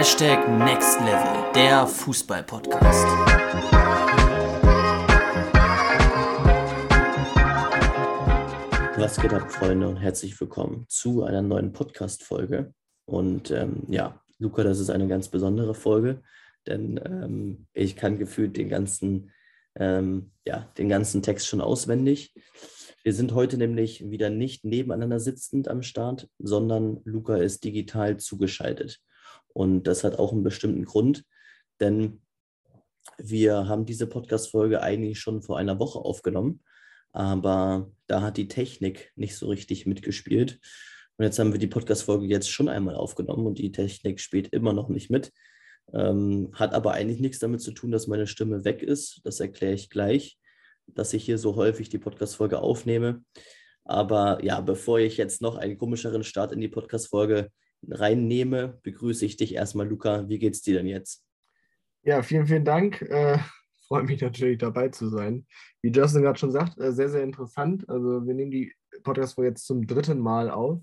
Hashtag Next Level, der Fußball-Podcast. Was geht ab, Freunde, und herzlich willkommen zu einer neuen Podcast-Folge. Und ähm, ja, Luca, das ist eine ganz besondere Folge, denn ähm, ich kann gefühlt den ganzen, ähm, ja, den ganzen Text schon auswendig. Wir sind heute nämlich wieder nicht nebeneinander sitzend am Start, sondern Luca ist digital zugeschaltet. Und das hat auch einen bestimmten Grund, denn wir haben diese Podcast-Folge eigentlich schon vor einer Woche aufgenommen, aber da hat die Technik nicht so richtig mitgespielt. Und jetzt haben wir die Podcast-Folge jetzt schon einmal aufgenommen und die Technik spielt immer noch nicht mit. Ähm, hat aber eigentlich nichts damit zu tun, dass meine Stimme weg ist. Das erkläre ich gleich, dass ich hier so häufig die Podcast-Folge aufnehme. Aber ja, bevor ich jetzt noch einen komischeren Start in die Podcast-Folge reinnehme, begrüße ich dich erstmal, Luca. Wie geht's dir denn jetzt? Ja, vielen, vielen Dank. Äh, freue mich natürlich dabei zu sein. Wie Justin gerade schon sagt, äh, sehr, sehr interessant. Also wir nehmen die Podcast-Folge jetzt zum dritten Mal auf.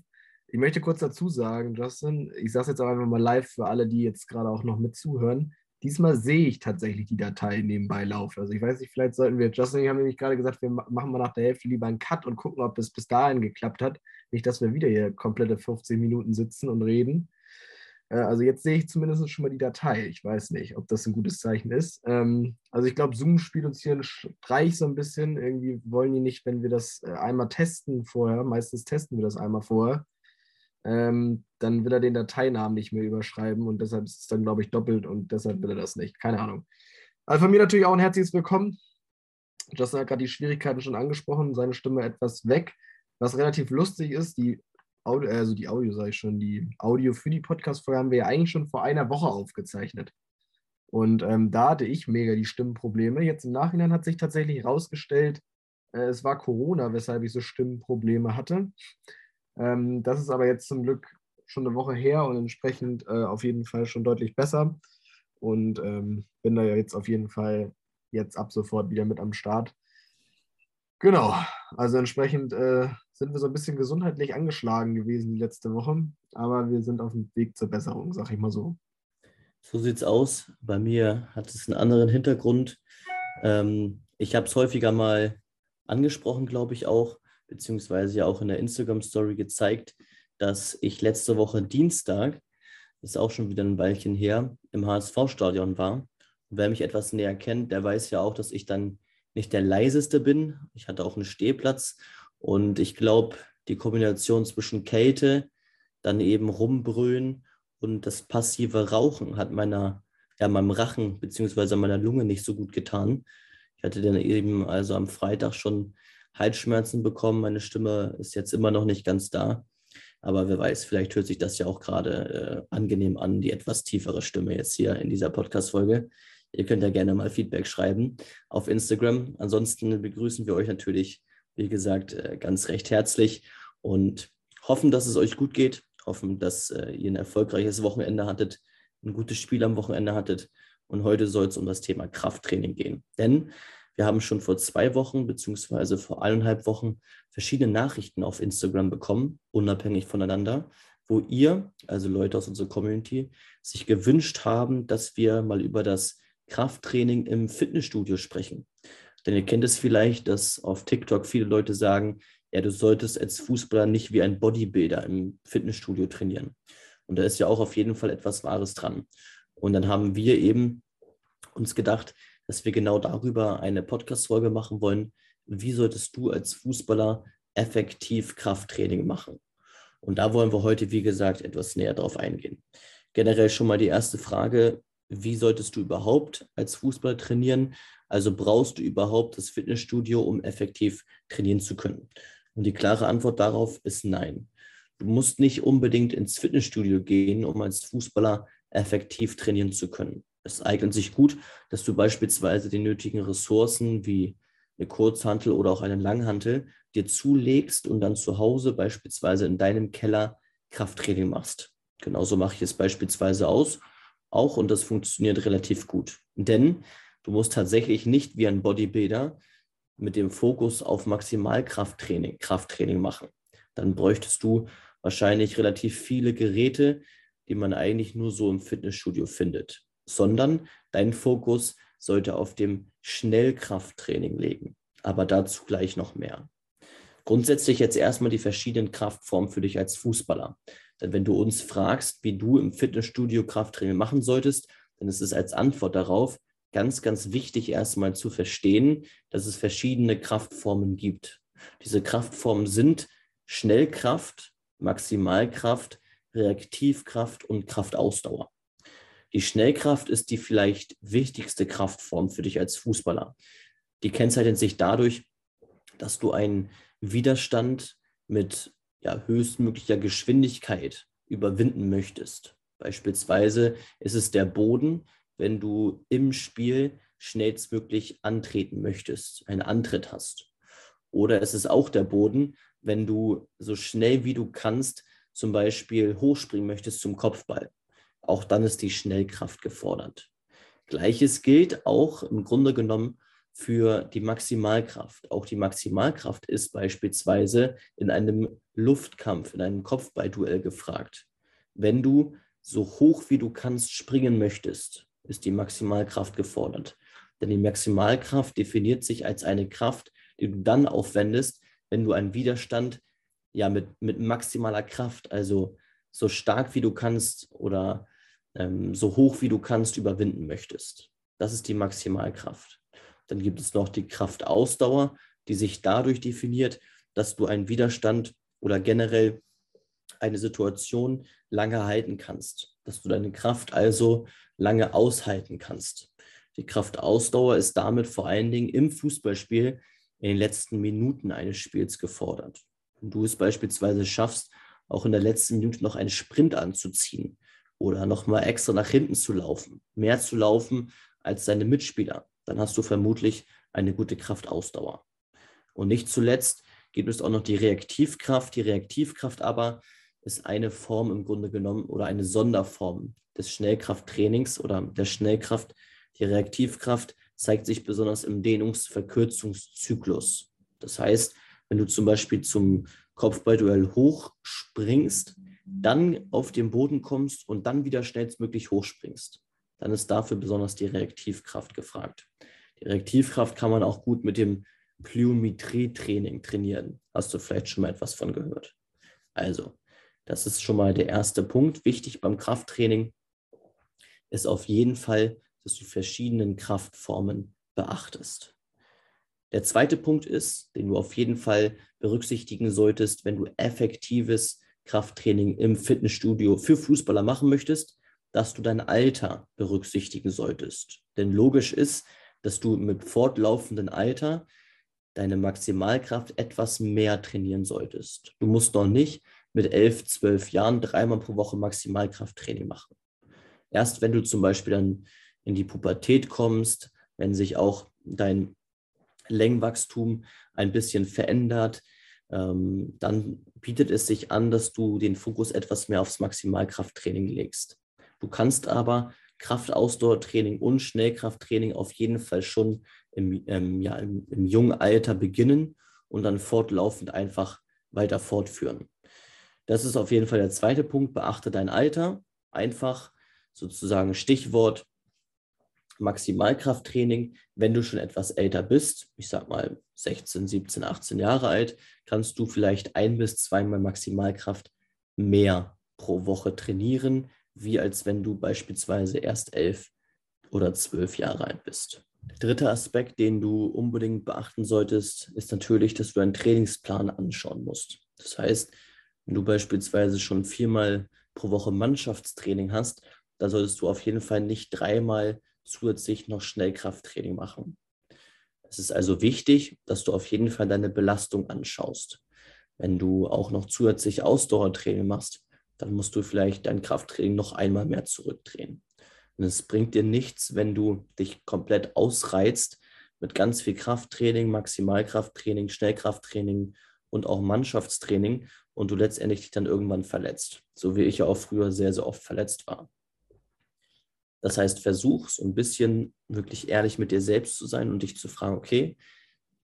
Ich möchte kurz dazu sagen, Justin, ich sage es jetzt auch einfach mal live für alle, die jetzt gerade auch noch mit zuhören. Diesmal sehe ich tatsächlich die Datei nebenbei laufen. Also ich weiß nicht, vielleicht sollten wir, Justin, ich habe nämlich gerade gesagt, wir machen mal nach der Hälfte lieber einen Cut und gucken, ob es bis dahin geklappt hat. Nicht, dass wir wieder hier komplette 15 Minuten sitzen und reden. Äh, also jetzt sehe ich zumindest schon mal die Datei. Ich weiß nicht, ob das ein gutes Zeichen ist. Ähm, also ich glaube, Zoom spielt uns hier einen Streich so ein bisschen. Irgendwie wollen die nicht, wenn wir das äh, einmal testen vorher, meistens testen wir das einmal vorher, ähm, dann will er den Dateinamen nicht mehr überschreiben und deshalb ist es dann, glaube ich, doppelt und deshalb will er das nicht. Keine Ahnung. Also von mir natürlich auch ein herzliches Willkommen. Justin hat gerade die Schwierigkeiten schon angesprochen, seine Stimme etwas weg. Was relativ lustig ist, die Audio, also die Audio sage ich schon, die Audio für die Podcast-Folge haben wir ja eigentlich schon vor einer Woche aufgezeichnet. Und ähm, da hatte ich mega die Stimmenprobleme. Jetzt im Nachhinein hat sich tatsächlich herausgestellt, äh, es war Corona, weshalb ich so Stimmenprobleme hatte. Ähm, das ist aber jetzt zum Glück schon eine Woche her und entsprechend äh, auf jeden Fall schon deutlich besser. Und ähm, bin da ja jetzt auf jeden Fall jetzt ab sofort wieder mit am Start. Genau, also entsprechend äh, sind wir so ein bisschen gesundheitlich angeschlagen gewesen die letzte Woche, aber wir sind auf dem Weg zur Besserung, sag ich mal so. So sieht's aus. Bei mir hat es einen anderen Hintergrund. Ähm, ich habe es häufiger mal angesprochen, glaube ich auch beziehungsweise ja auch in der Instagram-Story gezeigt, dass ich letzte Woche Dienstag, ist auch schon wieder ein Weilchen her, im HSV-Stadion war. Und wer mich etwas näher kennt, der weiß ja auch, dass ich dann nicht der leiseste bin. Ich hatte auch einen Stehplatz und ich glaube, die Kombination zwischen Kälte, dann eben rumbrüllen und das passive Rauchen hat meiner, ja, meinem Rachen beziehungsweise meiner Lunge nicht so gut getan. Ich hatte dann eben also am Freitag schon Halsschmerzen bekommen. Meine Stimme ist jetzt immer noch nicht ganz da. Aber wer weiß, vielleicht hört sich das ja auch gerade äh, angenehm an, die etwas tiefere Stimme jetzt hier in dieser Podcast-Folge. Ihr könnt ja gerne mal Feedback schreiben auf Instagram. Ansonsten begrüßen wir euch natürlich, wie gesagt, äh, ganz recht herzlich und hoffen, dass es euch gut geht. Hoffen, dass äh, ihr ein erfolgreiches Wochenende hattet, ein gutes Spiel am Wochenende hattet. Und heute soll es um das Thema Krafttraining gehen. Denn wir haben schon vor zwei Wochen beziehungsweise vor eineinhalb Wochen verschiedene Nachrichten auf Instagram bekommen, unabhängig voneinander, wo ihr, also Leute aus unserer Community, sich gewünscht haben, dass wir mal über das Krafttraining im Fitnessstudio sprechen. Denn ihr kennt es vielleicht, dass auf TikTok viele Leute sagen, ja, du solltest als Fußballer nicht wie ein Bodybuilder im Fitnessstudio trainieren. Und da ist ja auch auf jeden Fall etwas Wahres dran. Und dann haben wir eben uns gedacht, dass wir genau darüber eine Podcast-Folge machen wollen. Wie solltest du als Fußballer effektiv Krafttraining machen? Und da wollen wir heute, wie gesagt, etwas näher drauf eingehen. Generell schon mal die erste Frage, wie solltest du überhaupt als Fußballer trainieren? Also brauchst du überhaupt das Fitnessstudio, um effektiv trainieren zu können? Und die klare Antwort darauf ist nein. Du musst nicht unbedingt ins Fitnessstudio gehen, um als Fußballer effektiv trainieren zu können. Es eignet sich gut, dass du beispielsweise die nötigen Ressourcen wie eine Kurzhantel oder auch einen Langhantel dir zulegst und dann zu Hause beispielsweise in deinem Keller Krafttraining machst. Genauso mache ich es beispielsweise aus, auch und das funktioniert relativ gut. Denn du musst tatsächlich nicht wie ein Bodybuilder mit dem Fokus auf Maximalkrafttraining Krafttraining machen. Dann bräuchtest du wahrscheinlich relativ viele Geräte, die man eigentlich nur so im Fitnessstudio findet, sondern dein Fokus sollte auf dem Schnellkrafttraining liegen. Aber dazu gleich noch mehr. Grundsätzlich jetzt erstmal die verschiedenen Kraftformen für dich als Fußballer. Denn wenn du uns fragst, wie du im Fitnessstudio Krafttraining machen solltest, dann ist es als Antwort darauf ganz, ganz wichtig erstmal zu verstehen, dass es verschiedene Kraftformen gibt. Diese Kraftformen sind Schnellkraft, Maximalkraft, Reaktivkraft und Kraftausdauer. Die Schnellkraft ist die vielleicht wichtigste Kraftform für dich als Fußballer. Die kennzeichnet sich dadurch, dass du einen Widerstand mit ja, höchstmöglicher Geschwindigkeit überwinden möchtest. Beispielsweise ist es der Boden, wenn du im Spiel schnellstmöglich antreten möchtest, einen Antritt hast. Oder es ist auch der Boden, wenn du so schnell wie du kannst zum Beispiel hochspringen möchtest zum Kopfball. Auch dann ist die Schnellkraft gefordert. Gleiches gilt auch im Grunde genommen für die Maximalkraft. Auch die Maximalkraft ist beispielsweise in einem Luftkampf, in einem Kopfballduell gefragt. Wenn du so hoch wie du kannst springen möchtest, ist die Maximalkraft gefordert. Denn die Maximalkraft definiert sich als eine Kraft, die du dann aufwendest, wenn du einen Widerstand ja mit, mit maximaler Kraft, also so stark wie du kannst oder ähm, so hoch wie du kannst überwinden möchtest. Das ist die Maximalkraft. Dann gibt es noch die Kraftausdauer, die sich dadurch definiert, dass du einen Widerstand oder generell eine Situation lange halten kannst, dass du deine Kraft also lange aushalten kannst. Die Kraftausdauer ist damit vor allen Dingen im Fußballspiel in den letzten Minuten eines Spiels gefordert. Wenn du es beispielsweise schaffst, auch in der letzten Minute noch einen Sprint anzuziehen oder nochmal extra nach hinten zu laufen, mehr zu laufen als deine Mitspieler, dann hast du vermutlich eine gute Kraftausdauer. Und nicht zuletzt gibt es auch noch die Reaktivkraft. Die Reaktivkraft aber ist eine Form im Grunde genommen oder eine Sonderform des Schnellkrafttrainings oder der Schnellkraft. Die Reaktivkraft zeigt sich besonders im Dehnungsverkürzungszyklus. Das heißt, wenn du zum Beispiel zum Kopfballduell hochspringst, dann auf den Boden kommst und dann wieder schnellstmöglich hochspringst, dann ist dafür besonders die Reaktivkraft gefragt. Die Reaktivkraft kann man auch gut mit dem Plyometrie-Training trainieren. Hast du vielleicht schon mal etwas von gehört? Also, das ist schon mal der erste Punkt. Wichtig beim Krafttraining ist auf jeden Fall, dass du verschiedenen Kraftformen beachtest. Der zweite Punkt ist, den du auf jeden Fall berücksichtigen solltest, wenn du effektives Krafttraining im Fitnessstudio für Fußballer machen möchtest, dass du dein Alter berücksichtigen solltest. Denn logisch ist, dass du mit fortlaufendem Alter deine Maximalkraft etwas mehr trainieren solltest. Du musst noch nicht mit elf, zwölf Jahren dreimal pro Woche Maximalkrafttraining machen. Erst wenn du zum Beispiel dann in die Pubertät kommst, wenn sich auch dein Längenwachstum ein bisschen verändert, ähm, dann bietet es sich an, dass du den Fokus etwas mehr aufs Maximalkrafttraining legst. Du kannst aber Kraftausdauertraining und Schnellkrafttraining auf jeden Fall schon im, ähm, ja, im, im jungen Alter beginnen und dann fortlaufend einfach weiter fortführen. Das ist auf jeden Fall der zweite Punkt. Beachte dein Alter. Einfach sozusagen Stichwort Maximalkrafttraining. Wenn du schon etwas älter bist, ich sag mal 16, 17, 18 Jahre alt, kannst du vielleicht ein bis zweimal Maximalkraft mehr pro Woche trainieren, wie als wenn du beispielsweise erst elf oder zwölf Jahre alt bist. Der dritte Aspekt, den du unbedingt beachten solltest, ist natürlich, dass du einen Trainingsplan anschauen musst. Das heißt, wenn du beispielsweise schon viermal pro Woche Mannschaftstraining hast, dann solltest du auf jeden Fall nicht dreimal zusätzlich noch Schnellkrafttraining machen. Es ist also wichtig, dass du auf jeden Fall deine Belastung anschaust. Wenn du auch noch zusätzlich Ausdauertraining machst, dann musst du vielleicht dein Krafttraining noch einmal mehr zurückdrehen. Und es bringt dir nichts, wenn du dich komplett ausreizt mit ganz viel Krafttraining, Maximalkrafttraining, Schnellkrafttraining und auch Mannschaftstraining und du letztendlich dich dann irgendwann verletzt. So wie ich ja auch früher sehr, sehr oft verletzt war. Das heißt, versuch so ein bisschen wirklich ehrlich mit dir selbst zu sein und dich zu fragen, okay,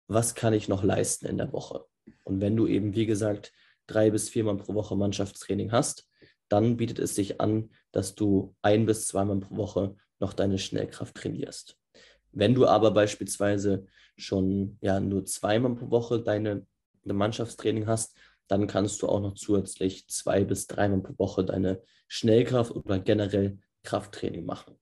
was kann ich noch leisten in der Woche? Und wenn du eben, wie gesagt, drei bis viermal pro Woche Mannschaftstraining hast, dann bietet es sich an, dass du ein bis zweimal pro Woche noch deine Schnellkraft trainierst. Wenn du aber beispielsweise schon ja, nur zweimal pro Woche deine, deine Mannschaftstraining hast, dann kannst du auch noch zusätzlich zwei bis dreimal pro Woche deine Schnellkraft oder generell Krafttraining machen.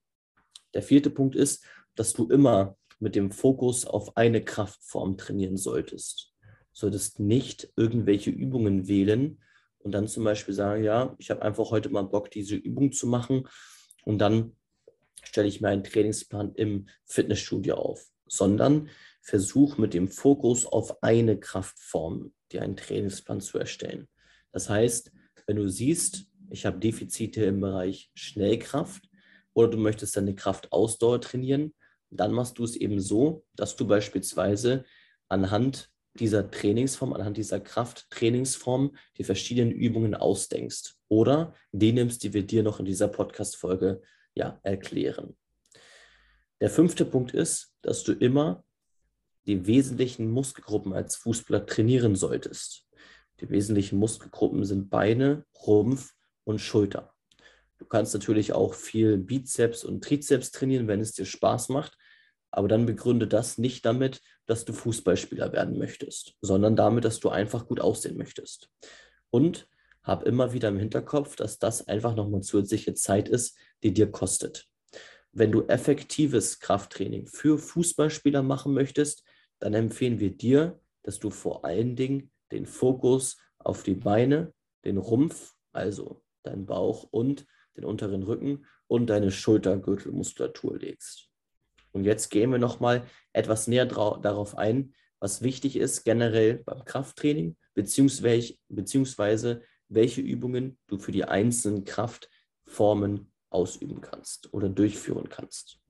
Der vierte Punkt ist, dass du immer mit dem Fokus auf eine Kraftform trainieren solltest. Du solltest nicht irgendwelche Übungen wählen und dann zum Beispiel sagen, ja, ich habe einfach heute mal Bock, diese Übung zu machen und dann stelle ich mir einen Trainingsplan im Fitnessstudio auf, sondern versuch mit dem Fokus auf eine Kraftform dir einen Trainingsplan zu erstellen. Das heißt, wenn du siehst, ich habe Defizite im Bereich Schnellkraft oder du möchtest deine Kraftausdauer trainieren, dann machst du es eben so, dass du beispielsweise anhand dieser Trainingsform, anhand dieser Krafttrainingsform die verschiedenen Übungen ausdenkst oder die nimmst, die wir dir noch in dieser Podcast-Folge ja, erklären. Der fünfte Punkt ist, dass du immer die wesentlichen Muskelgruppen als Fußballer trainieren solltest. Die wesentlichen Muskelgruppen sind Beine, Rumpf und Schulter. Du kannst natürlich auch viel Bizeps und Trizeps trainieren, wenn es dir Spaß macht, aber dann begründe das nicht damit, dass du Fußballspieler werden möchtest, sondern damit, dass du einfach gut aussehen möchtest. Und hab immer wieder im Hinterkopf, dass das einfach nochmal zusätzliche Zeit ist, die dir kostet. Wenn du effektives Krafttraining für Fußballspieler machen möchtest, dann empfehlen wir dir, dass du vor allen Dingen den Fokus auf die Beine, den Rumpf, also deinen Bauch und den unteren Rücken und deine Schultergürtelmuskulatur legst. Und jetzt gehen wir nochmal etwas näher darauf ein, was wichtig ist generell beim Krafttraining, beziehungsweise, beziehungsweise welche Übungen du für die einzelnen Kraftformen ausüben kannst oder durchführen kannst.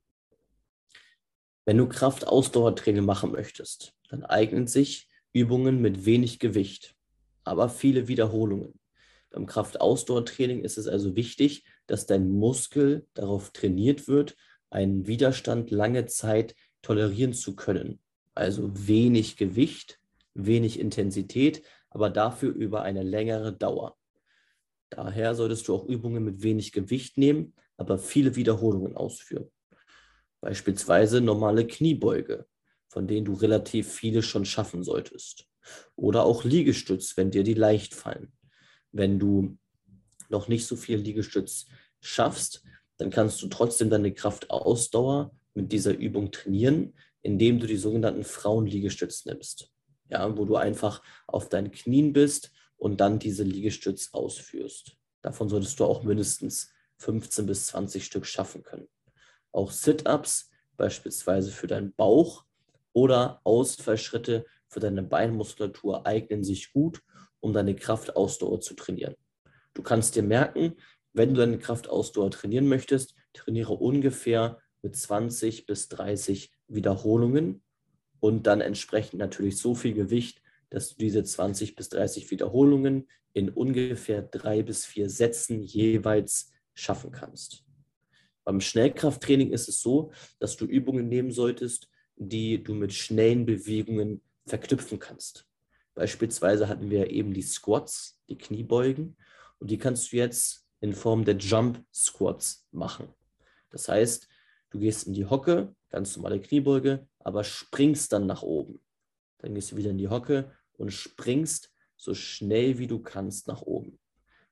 Wenn du Kraftausdauertraining machen möchtest, dann eignen sich Übungen mit wenig Gewicht, aber viele Wiederholungen. Beim Kraftausdauertraining ist es also wichtig, dass dein Muskel darauf trainiert wird, einen Widerstand lange Zeit tolerieren zu können. Also wenig Gewicht, wenig Intensität, aber dafür über eine längere Dauer. Daher solltest du auch Übungen mit wenig Gewicht nehmen, aber viele Wiederholungen ausführen. Beispielsweise normale Kniebeuge, von denen du relativ viele schon schaffen solltest. Oder auch Liegestütz, wenn dir die leicht fallen. Wenn du noch nicht so viel Liegestütz schaffst, dann kannst du trotzdem deine Kraftausdauer mit dieser Übung trainieren, indem du die sogenannten Frauenliegestütz nimmst. Ja, wo du einfach auf deinen Knien bist und dann diese Liegestütz ausführst. Davon solltest du auch mindestens 15 bis 20 Stück schaffen können. Auch Sit-ups, beispielsweise für deinen Bauch oder Ausfallschritte für deine Beinmuskulatur eignen sich gut, um deine Kraftausdauer zu trainieren. Du kannst dir merken, wenn du deine Kraftausdauer trainieren möchtest, trainiere ungefähr mit 20 bis 30 Wiederholungen und dann entsprechend natürlich so viel Gewicht, dass du diese 20 bis 30 Wiederholungen in ungefähr drei bis vier Sätzen jeweils schaffen kannst. Beim Schnellkrafttraining ist es so, dass du Übungen nehmen solltest, die du mit schnellen Bewegungen verknüpfen kannst. Beispielsweise hatten wir eben die Squats, die Kniebeugen, und die kannst du jetzt in Form der Jump Squats machen. Das heißt, du gehst in die Hocke, ganz normale Kniebeuge, aber springst dann nach oben. Dann gehst du wieder in die Hocke und springst so schnell wie du kannst nach oben.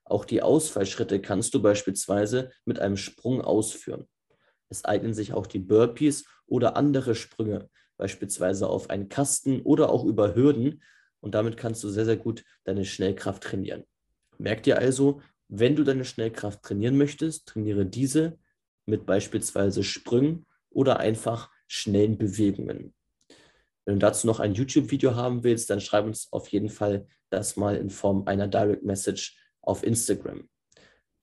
Auch die Ausfallschritte kannst du beispielsweise mit einem Sprung ausführen. Es eignen sich auch die Burpees oder andere Sprünge, beispielsweise auf einen Kasten oder auch über Hürden. Und damit kannst du sehr, sehr gut deine Schnellkraft trainieren. Merk dir also, wenn du deine Schnellkraft trainieren möchtest, trainiere diese mit beispielsweise Sprüngen oder einfach schnellen Bewegungen. Wenn du dazu noch ein YouTube-Video haben willst, dann schreib uns auf jeden Fall das mal in Form einer Direct Message auf Instagram.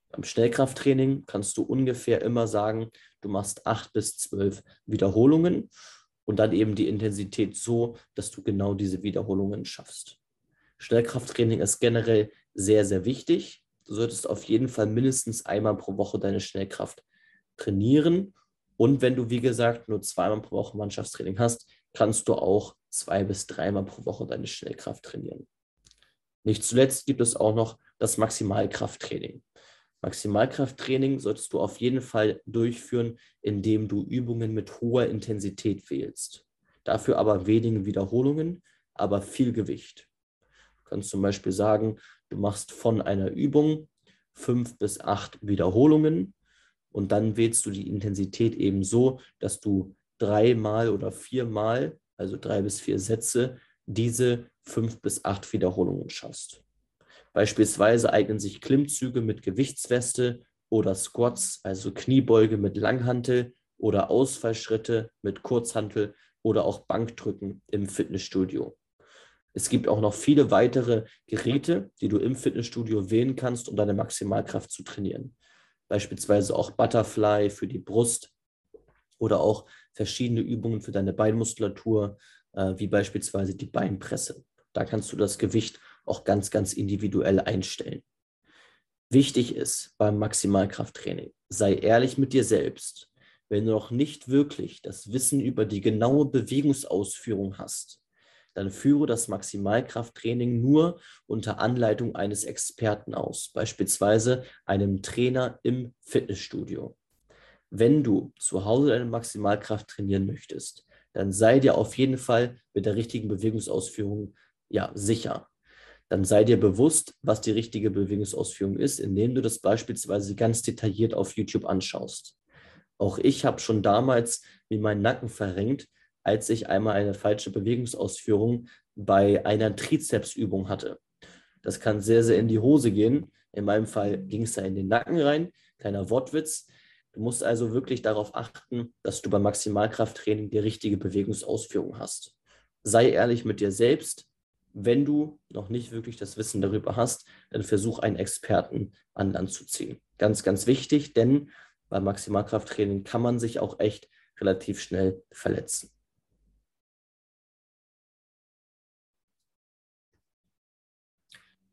Beim Schnellkrafttraining kannst du ungefähr immer sagen, du machst acht bis zwölf Wiederholungen und dann eben die Intensität so, dass du genau diese Wiederholungen schaffst. Schnellkrafttraining ist generell sehr, sehr wichtig. Du solltest auf jeden Fall mindestens einmal pro Woche deine Schnellkraft trainieren. Und wenn du, wie gesagt, nur zweimal pro Woche Mannschaftstraining hast, kannst du auch zwei bis dreimal pro Woche deine Schnellkraft trainieren. Nicht zuletzt gibt es auch noch das Maximalkrafttraining. Maximalkrafttraining solltest du auf jeden Fall durchführen, indem du Übungen mit hoher Intensität wählst. Dafür aber wenige Wiederholungen, aber viel Gewicht. Du kannst zum Beispiel sagen, du machst von einer Übung fünf bis acht Wiederholungen und dann wählst du die Intensität eben so, dass du dreimal oder viermal, also drei bis vier Sätze, diese fünf bis acht Wiederholungen schaffst. Beispielsweise eignen sich Klimmzüge mit Gewichtsweste oder Squats, also Kniebeuge mit Langhantel oder Ausfallschritte mit Kurzhantel oder auch Bankdrücken im Fitnessstudio. Es gibt auch noch viele weitere Geräte, die du im Fitnessstudio wählen kannst, um deine Maximalkraft zu trainieren. Beispielsweise auch Butterfly für die Brust oder auch verschiedene Übungen für deine Beinmuskulatur, wie beispielsweise die Beinpresse. Da kannst du das Gewicht auch ganz, ganz individuell einstellen. Wichtig ist beim Maximalkrafttraining, sei ehrlich mit dir selbst. Wenn du noch nicht wirklich das Wissen über die genaue Bewegungsausführung hast, dann führe das Maximalkrafttraining nur unter Anleitung eines Experten aus, beispielsweise einem Trainer im Fitnessstudio. Wenn du zu Hause deine Maximalkraft trainieren möchtest, dann sei dir auf jeden Fall mit der richtigen Bewegungsausführung ja sicher dann sei dir bewusst, was die richtige Bewegungsausführung ist, indem du das beispielsweise ganz detailliert auf YouTube anschaust. Auch ich habe schon damals mir meinen Nacken verrenkt, als ich einmal eine falsche Bewegungsausführung bei einer Trizepsübung hatte. Das kann sehr, sehr in die Hose gehen. In meinem Fall ging es da in den Nacken rein. Kleiner Wortwitz. Du musst also wirklich darauf achten, dass du beim Maximalkrafttraining die richtige Bewegungsausführung hast. Sei ehrlich mit dir selbst wenn du noch nicht wirklich das Wissen darüber hast, dann versuch einen Experten an Land zu ziehen. Ganz, ganz wichtig, denn beim Maximalkrafttraining kann man sich auch echt relativ schnell verletzen.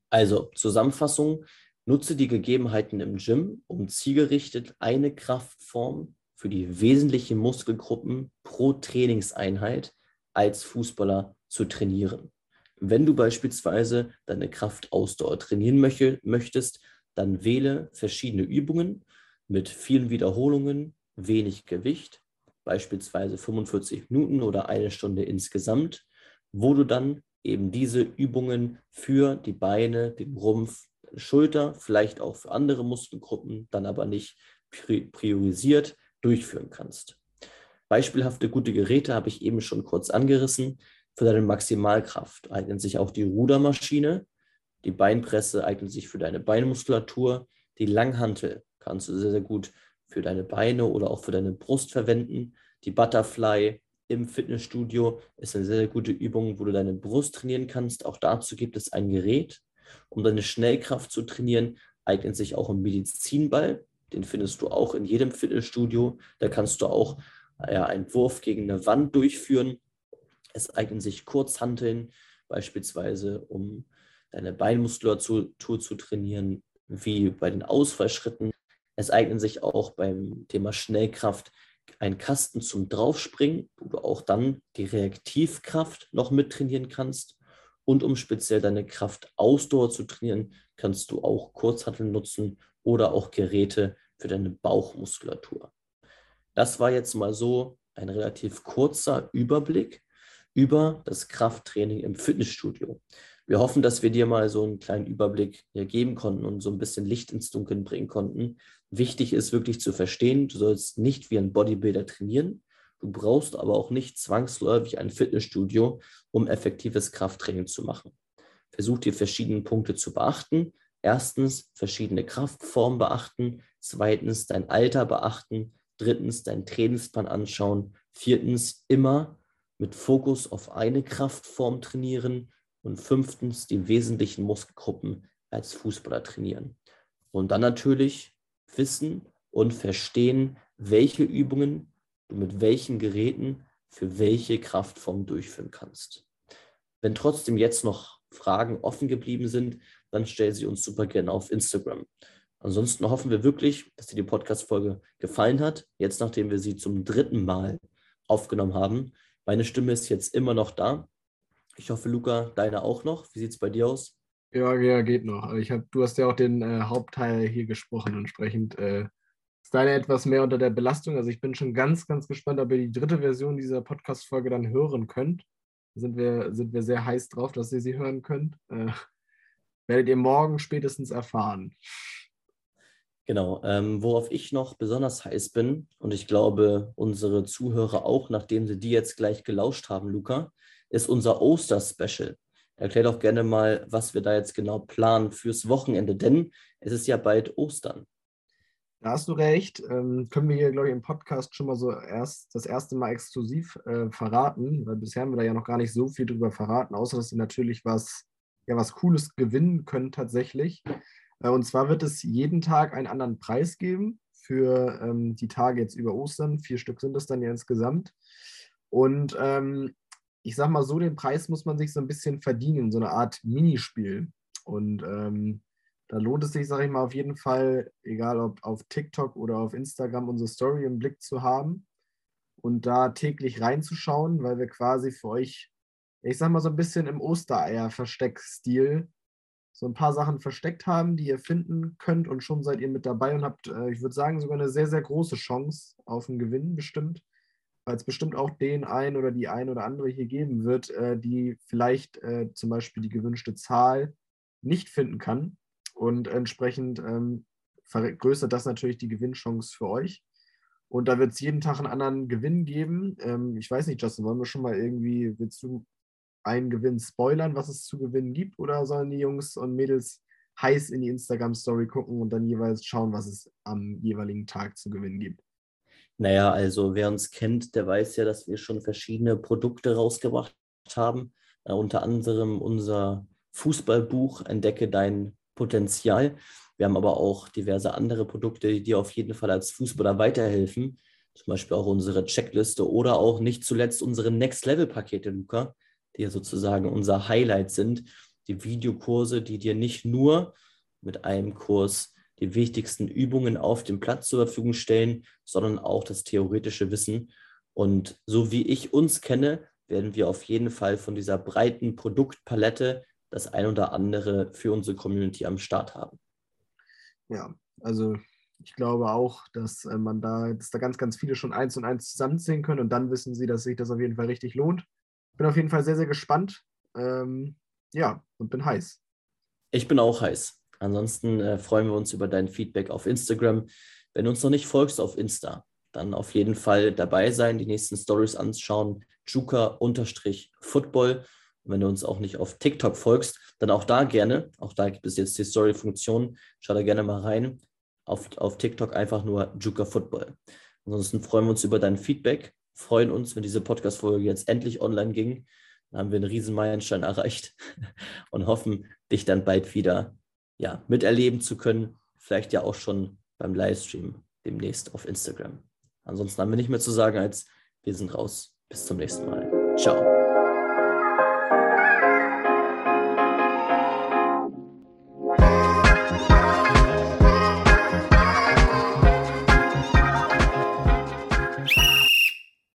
Also Zusammenfassung, nutze die Gegebenheiten im Gym, um zielgerichtet eine Kraftform für die wesentlichen Muskelgruppen pro Trainingseinheit als Fußballer zu trainieren. Wenn du beispielsweise deine Kraftausdauer trainieren möchte, möchtest, dann wähle verschiedene Übungen mit vielen Wiederholungen, wenig Gewicht, beispielsweise 45 Minuten oder eine Stunde insgesamt, wo du dann eben diese Übungen für die Beine, den Rumpf, Schulter, vielleicht auch für andere Muskelgruppen, dann aber nicht priorisiert durchführen kannst. Beispielhafte gute Geräte habe ich eben schon kurz angerissen. Für deine Maximalkraft eignet sich auch die Rudermaschine. Die Beinpresse eignet sich für deine Beinmuskulatur. Die Langhantel kannst du sehr, sehr gut für deine Beine oder auch für deine Brust verwenden. Die Butterfly im Fitnessstudio ist eine sehr, sehr gute Übung, wo du deine Brust trainieren kannst. Auch dazu gibt es ein Gerät. Um deine Schnellkraft zu trainieren, eignet sich auch ein Medizinball. Den findest du auch in jedem Fitnessstudio. Da kannst du auch ja, einen Wurf gegen eine Wand durchführen es eignen sich Kurzhanteln, beispielsweise um deine Beinmuskulatur zu trainieren, wie bei den Ausfallschritten. Es eignen sich auch beim Thema Schnellkraft ein Kasten zum Draufspringen, wo du auch dann die Reaktivkraft noch mit trainieren kannst. Und um speziell deine Kraftausdauer zu trainieren, kannst du auch Kurzhanteln nutzen oder auch Geräte für deine Bauchmuskulatur. Das war jetzt mal so ein relativ kurzer Überblick über das Krafttraining im Fitnessstudio. Wir hoffen, dass wir dir mal so einen kleinen Überblick geben konnten und so ein bisschen Licht ins Dunkeln bringen konnten. Wichtig ist wirklich zu verstehen, du sollst nicht wie ein Bodybuilder trainieren. Du brauchst aber auch nicht zwangsläufig ein Fitnessstudio, um effektives Krafttraining zu machen. Versuch dir verschiedene Punkte zu beachten. Erstens, verschiedene Kraftformen beachten. Zweitens, dein Alter beachten. Drittens, dein Trainingsplan anschauen. Viertens, immer mit Fokus auf eine Kraftform trainieren und fünftens die wesentlichen Muskelgruppen als Fußballer trainieren. Und dann natürlich wissen und verstehen, welche Übungen du mit welchen Geräten für welche Kraftform durchführen kannst. Wenn trotzdem jetzt noch Fragen offen geblieben sind, dann stell sie uns super gerne auf Instagram. Ansonsten hoffen wir wirklich, dass dir die Podcast-Folge gefallen hat. Jetzt, nachdem wir sie zum dritten Mal aufgenommen haben, meine Stimme ist jetzt immer noch da. Ich hoffe, Luca, deine auch noch. Wie sieht es bei dir aus? Ja, ja, geht noch. Aber ich hab, du hast ja auch den äh, Hauptteil hier gesprochen. Entsprechend äh, ist deine etwas mehr unter der Belastung. Also ich bin schon ganz, ganz gespannt, ob ihr die dritte Version dieser Podcast-Folge dann hören könnt. Da sind wir, sind wir sehr heiß drauf, dass ihr sie hören könnt. Äh, werdet ihr morgen spätestens erfahren. Genau, ähm, worauf ich noch besonders heiß bin und ich glaube unsere Zuhörer auch, nachdem sie die jetzt gleich gelauscht haben, Luca, ist unser Oster-Special. Erklär doch gerne mal, was wir da jetzt genau planen fürs Wochenende, denn es ist ja bald Ostern. Da hast du recht. Ähm, können wir hier, glaube ich, im Podcast schon mal so erst das erste Mal exklusiv äh, verraten, weil bisher haben wir da ja noch gar nicht so viel drüber verraten, außer dass sie natürlich was, ja, was Cooles gewinnen können tatsächlich. Äh, und zwar wird es jeden Tag einen anderen Preis geben für ähm, die Tage jetzt über Ostern. Vier Stück sind es dann ja insgesamt. Und ähm, ich sag mal so, den Preis muss man sich so ein bisschen verdienen, so eine Art Minispiel. Und ähm, da lohnt es sich, sage ich mal, auf jeden Fall, egal ob auf TikTok oder auf Instagram, unsere Story im Blick zu haben und da täglich reinzuschauen, weil wir quasi für euch, ich sag mal, so ein bisschen im Ostereier-Versteck-Stil so ein paar Sachen versteckt haben, die ihr finden könnt und schon seid ihr mit dabei und habt, äh, ich würde sagen, sogar eine sehr, sehr große Chance auf einen Gewinn bestimmt weil es bestimmt auch den einen oder die ein oder andere hier geben wird, äh, die vielleicht äh, zum Beispiel die gewünschte Zahl nicht finden kann. Und entsprechend ähm, vergrößert das natürlich die Gewinnchance für euch. Und da wird es jeden Tag einen anderen Gewinn geben. Ähm, ich weiß nicht, Justin, wollen wir schon mal irgendwie, willst du einen Gewinn spoilern, was es zu gewinnen gibt? Oder sollen die Jungs und Mädels heiß in die Instagram-Story gucken und dann jeweils schauen, was es am jeweiligen Tag zu gewinnen gibt? Naja, also wer uns kennt, der weiß ja, dass wir schon verschiedene Produkte rausgebracht haben. Äh, unter anderem unser Fußballbuch Entdecke dein Potenzial. Wir haben aber auch diverse andere Produkte, die auf jeden Fall als Fußballer weiterhelfen. Zum Beispiel auch unsere Checkliste oder auch nicht zuletzt unsere Next-Level-Pakete, Luca, die ja sozusagen unser Highlight sind. Die Videokurse, die dir nicht nur mit einem Kurs die wichtigsten Übungen auf dem Platz zur Verfügung stellen, sondern auch das theoretische Wissen. Und so wie ich uns kenne, werden wir auf jeden Fall von dieser breiten Produktpalette das ein oder andere für unsere Community am Start haben. Ja, also ich glaube auch, dass äh, man da, dass da ganz, ganz viele schon eins und eins zusammenzählen können und dann wissen sie, dass sich das auf jeden Fall richtig lohnt. Bin auf jeden Fall sehr, sehr gespannt. Ähm, ja, und bin heiß. Ich bin auch heiß. Ansonsten äh, freuen wir uns über dein Feedback auf Instagram. Wenn du uns noch nicht folgst auf Insta, dann auf jeden Fall dabei sein, die nächsten Stories anschauen. Juka-Football. Wenn du uns auch nicht auf TikTok folgst, dann auch da gerne. Auch da gibt es jetzt die Story-Funktion. Schau da gerne mal rein. Auf, auf TikTok einfach nur Juka Football. Ansonsten freuen wir uns über dein Feedback. Freuen uns, wenn diese Podcast-Folge jetzt endlich online ging. Dann haben wir einen riesen Meilenstein erreicht und hoffen, dich dann bald wieder ja, miterleben zu können. Vielleicht ja auch schon beim Livestream demnächst auf Instagram. Ansonsten haben wir nicht mehr zu sagen als wir sind raus. Bis zum nächsten Mal. Ciao.